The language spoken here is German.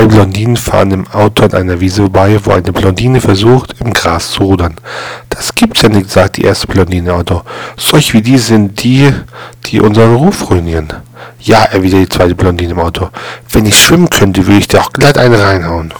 Zwei Blondinen fahren im Auto an einer Wiese vorbei, wo eine Blondine versucht, im Gras zu rudern. Das gibt's ja nicht, sagt die erste Blondine im Auto. Solch wie die sind die, die unseren Ruf ruinieren. Ja, erwidert die zweite Blondine im Auto. Wenn ich schwimmen könnte, würde ich dir auch glatt eine reinhauen.